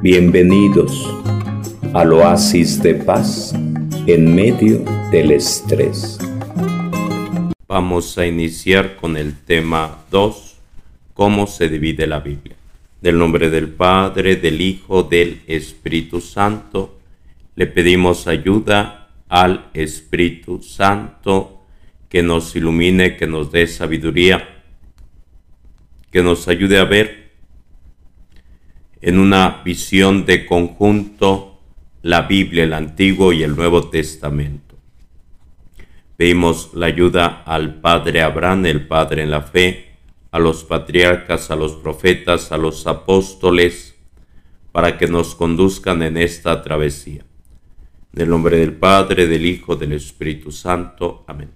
Bienvenidos al oasis de paz en medio del estrés. Vamos a iniciar con el tema 2, cómo se divide la Biblia. Del nombre del Padre, del Hijo, del Espíritu Santo, le pedimos ayuda al Espíritu Santo que nos ilumine, que nos dé sabiduría, que nos ayude a ver en una visión de conjunto la Biblia, el Antiguo y el Nuevo Testamento. Pedimos la ayuda al Padre Abraham, el Padre en la fe, a los patriarcas, a los profetas, a los apóstoles, para que nos conduzcan en esta travesía. En el nombre del Padre, del Hijo, del Espíritu Santo. Amén.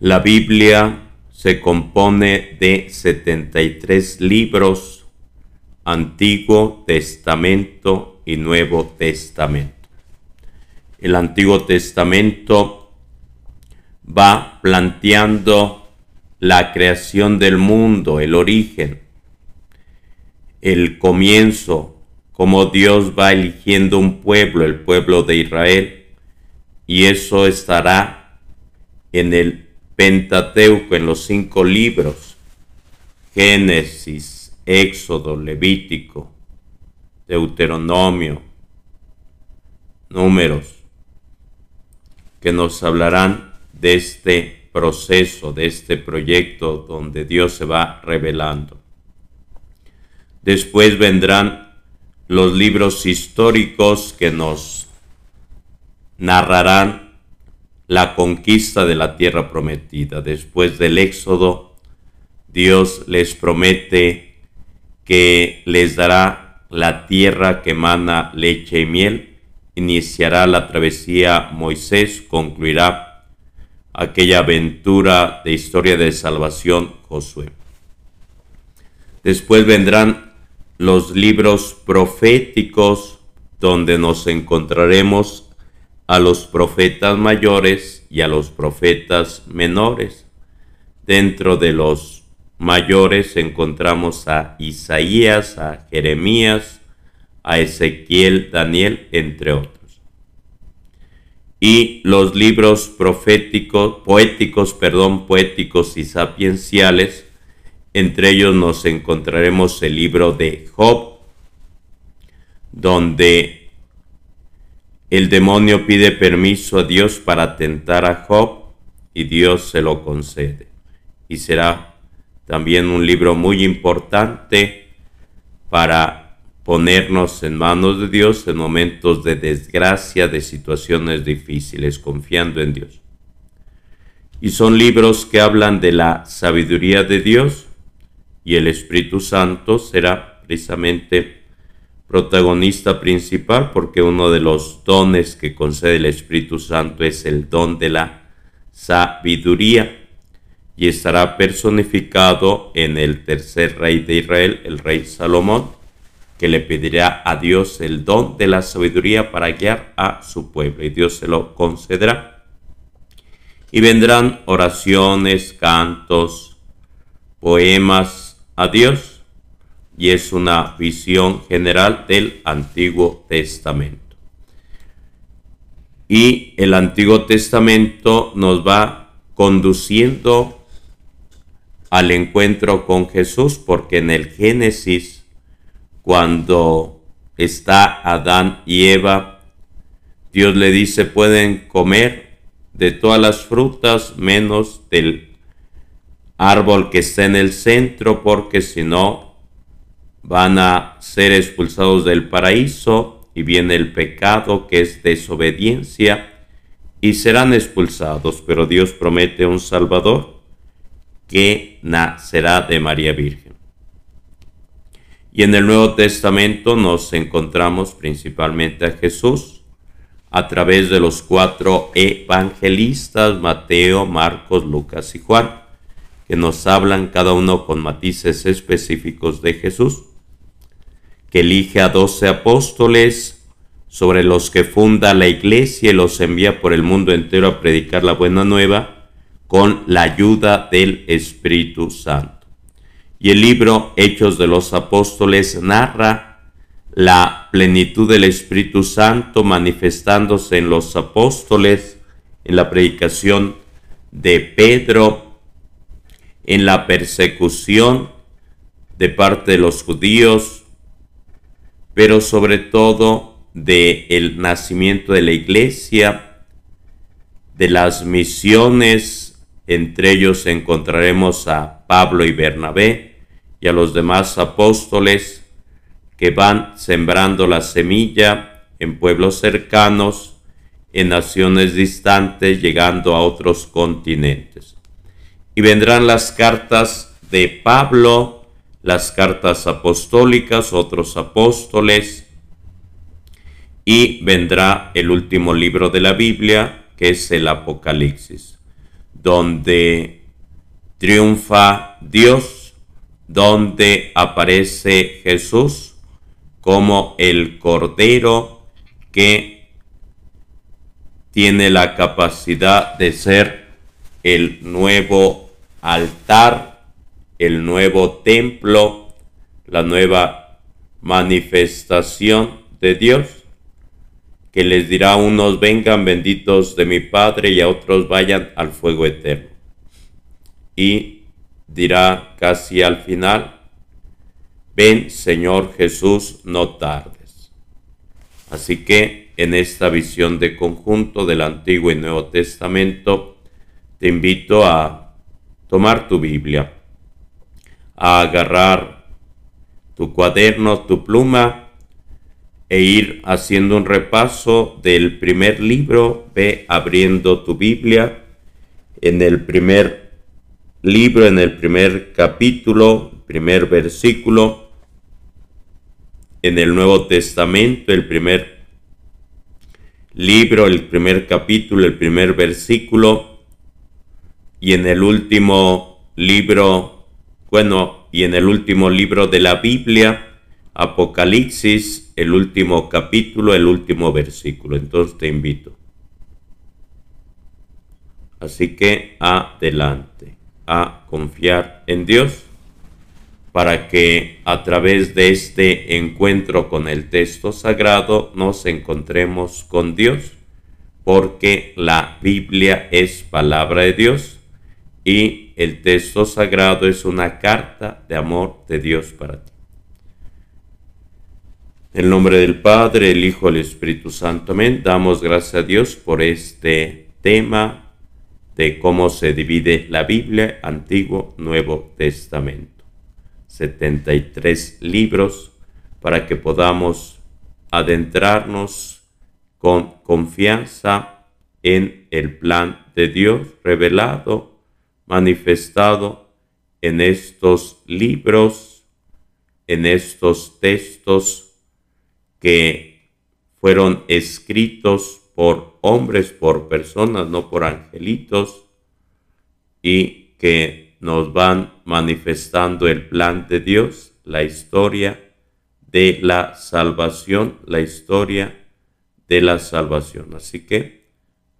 La Biblia se compone de 73 libros Antiguo Testamento y Nuevo Testamento. El Antiguo Testamento va planteando la creación del mundo, el origen, el comienzo, cómo Dios va eligiendo un pueblo, el pueblo de Israel, y eso estará en el Pentateuco, en los cinco libros, Génesis, Éxodo, Levítico, Deuteronomio, Números, que nos hablarán de este proceso, de este proyecto donde Dios se va revelando. Después vendrán los libros históricos que nos narrarán la conquista de la tierra prometida. Después del Éxodo, Dios les promete que les dará la tierra que emana leche y miel, iniciará la travesía Moisés, concluirá aquella aventura de historia de salvación Josué. Después vendrán los libros proféticos donde nos encontraremos a los profetas mayores y a los profetas menores. Dentro de los mayores encontramos a Isaías, a Jeremías, a Ezequiel, Daniel, entre otros. Y los libros proféticos, poéticos, perdón, poéticos y sapienciales, entre ellos nos encontraremos el libro de Job, donde el demonio pide permiso a Dios para tentar a Job y Dios se lo concede. Y será también un libro muy importante para ponernos en manos de Dios en momentos de desgracia, de situaciones difíciles, confiando en Dios. Y son libros que hablan de la sabiduría de Dios y el Espíritu Santo será precisamente protagonista principal porque uno de los dones que concede el Espíritu Santo es el don de la sabiduría y estará personificado en el tercer rey de Israel, el rey Salomón, que le pedirá a Dios el don de la sabiduría para guiar a su pueblo, y Dios se lo concederá. Y vendrán oraciones, cantos, poemas a Dios, y es una visión general del Antiguo Testamento. Y el Antiguo Testamento nos va conduciendo al encuentro con Jesús, porque en el Génesis, cuando está Adán y Eva, Dios le dice, pueden comer de todas las frutas menos del árbol que está en el centro, porque si no van a ser expulsados del paraíso y viene el pecado que es desobediencia y serán expulsados, pero Dios promete un Salvador que nacerá de María Virgen. Y en el Nuevo Testamento nos encontramos principalmente a Jesús a través de los cuatro evangelistas, Mateo, Marcos, Lucas y Juan, que nos hablan cada uno con matices específicos de Jesús, que elige a doce apóstoles sobre los que funda la iglesia y los envía por el mundo entero a predicar la buena nueva, con la ayuda del Espíritu Santo. Y el libro Hechos de los Apóstoles narra la plenitud del Espíritu Santo manifestándose en los apóstoles, en la predicación de Pedro, en la persecución de parte de los judíos, pero sobre todo de el nacimiento de la iglesia, de las misiones, entre ellos encontraremos a Pablo y Bernabé y a los demás apóstoles que van sembrando la semilla en pueblos cercanos, en naciones distantes, llegando a otros continentes. Y vendrán las cartas de Pablo, las cartas apostólicas, otros apóstoles, y vendrá el último libro de la Biblia, que es el Apocalipsis, donde triunfa Dios, donde aparece Jesús como el Cordero que tiene la capacidad de ser el nuevo altar el nuevo templo, la nueva manifestación de Dios, que les dirá a unos vengan benditos de mi Padre y a otros vayan al fuego eterno. Y dirá casi al final, ven Señor Jesús, no tardes. Así que en esta visión de conjunto del Antiguo y Nuevo Testamento, te invito a tomar tu Biblia a agarrar tu cuaderno, tu pluma e ir haciendo un repaso del primer libro. Ve abriendo tu Biblia en el primer libro, en el primer capítulo, primer versículo. En el Nuevo Testamento, el primer libro, el primer capítulo, el primer versículo. Y en el último libro bueno, y en el último libro de la Biblia, Apocalipsis, el último capítulo, el último versículo. Entonces te invito. Así que adelante, a confiar en Dios para que a través de este encuentro con el texto sagrado nos encontremos con Dios, porque la Biblia es palabra de Dios y el texto sagrado es una carta de amor de Dios para ti. En nombre del Padre, el Hijo, el Espíritu Santo, amén. Damos gracias a Dios por este tema de cómo se divide la Biblia, Antiguo, Nuevo Testamento. 73 libros para que podamos adentrarnos con confianza en el plan de Dios revelado manifestado en estos libros, en estos textos que fueron escritos por hombres, por personas, no por angelitos, y que nos van manifestando el plan de Dios, la historia de la salvación, la historia de la salvación. Así que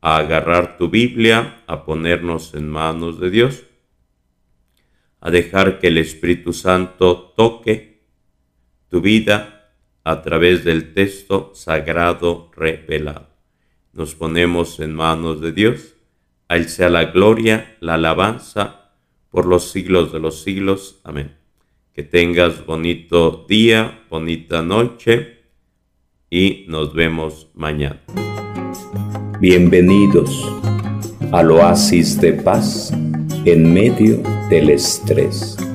a agarrar tu Biblia, a ponernos en manos de Dios, a dejar que el Espíritu Santo toque tu vida a través del texto sagrado revelado. Nos ponemos en manos de Dios. A sea la gloria, la alabanza por los siglos de los siglos. Amén. Que tengas bonito día, bonita noche y nos vemos mañana. Bienvenidos al oasis de paz en medio del estrés.